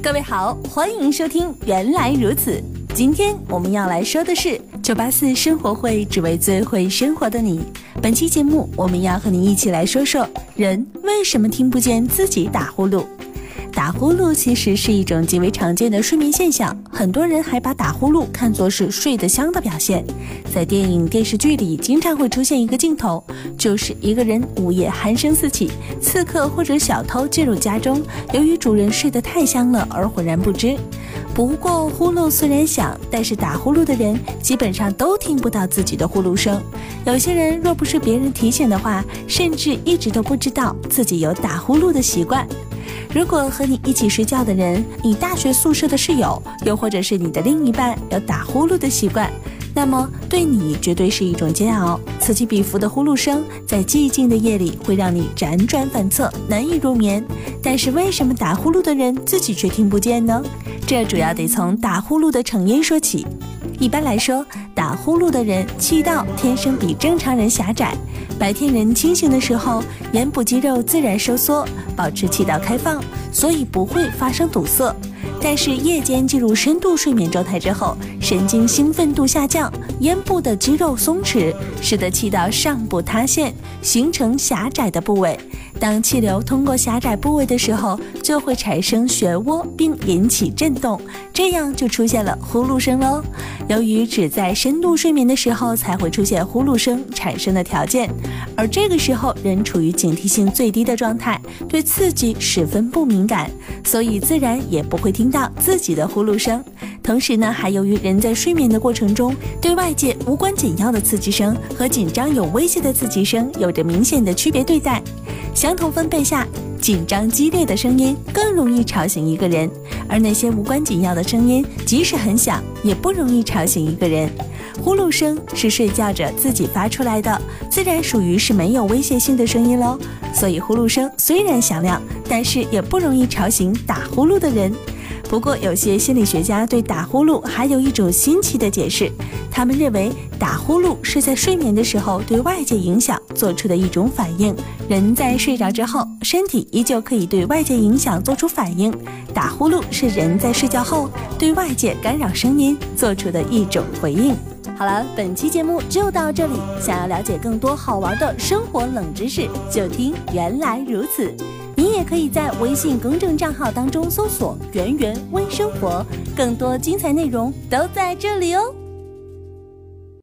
各位好，欢迎收听《原来如此》。今天我们要来说的是九八四生活会，只为最会生活的你。本期节目，我们要和你一起来说说人为什么听不见自己打呼噜。打呼噜其实是一种极为常见的睡眠现象，很多人还把打呼噜看作是睡得香的表现。在电影、电视剧里，经常会出现一个镜头，就是一个人午夜鼾声四起，刺客或者小偷进入家中，由于主人睡得太香了而浑然不知。不过，呼噜虽然响，但是打呼噜的人基本上都听不到自己的呼噜声。有些人若不是别人提醒的话，甚至一直都不知道自己有打呼噜的习惯。如果和你一起睡觉的人，你大学宿舍的室友，又或者是你的另一半有打呼噜的习惯，那么对你绝对是一种煎熬。此起彼伏的呼噜声，在寂静的夜里会让你辗转反侧，难以入眠。但是为什么打呼噜的人自己却听不见呢？这主要得从打呼噜的成因说起。一般来说，打呼噜的人气道天生比正常人狭窄。白天人清醒的时候，眼部肌肉自然收缩，保持气道开放，所以不会发生堵塞。但是夜间进入深度睡眠状态之后，神经兴奋度下降，咽部的肌肉松弛，使得气道上部塌陷，形成狭窄的部位。当气流通过狭窄部位的时候，就会产生漩涡，并引起震动，这样就出现了呼噜声喽。由于只在深度睡眠的时候才会出现呼噜声产生的条件，而这个时候人处于警惕性最低的状态，对刺激十分不敏感，所以自然也不会听到自己的呼噜声。同时呢，还由于人在睡眠的过程中，对外界无关紧要的刺激声和紧张有威胁的刺激声有着明显的区别对待。相同分贝下，紧张激烈的声音更容易吵醒一个人，而那些无关紧要的声音，即使很响，也不容易吵醒一个人。呼噜声是睡觉者自己发出来的，自然属于是没有威胁性的声音喽。所以呼噜声虽然响亮，但是也不容易吵醒打呼噜的人。不过，有些心理学家对打呼噜还有一种新奇的解释，他们认为打呼噜是在睡眠的时候对外界影响做出的一种反应。人在睡着之后，身体依旧可以对外界影响做出反应，打呼噜是人在睡觉后对外界干扰声音做出的一种回应。好了，本期节目就到这里。想要了解更多好玩的生活冷知识，就听原来如此。也可以在微信公众账号当中搜索“圆圆微生活”，更多精彩内容都在这里哦。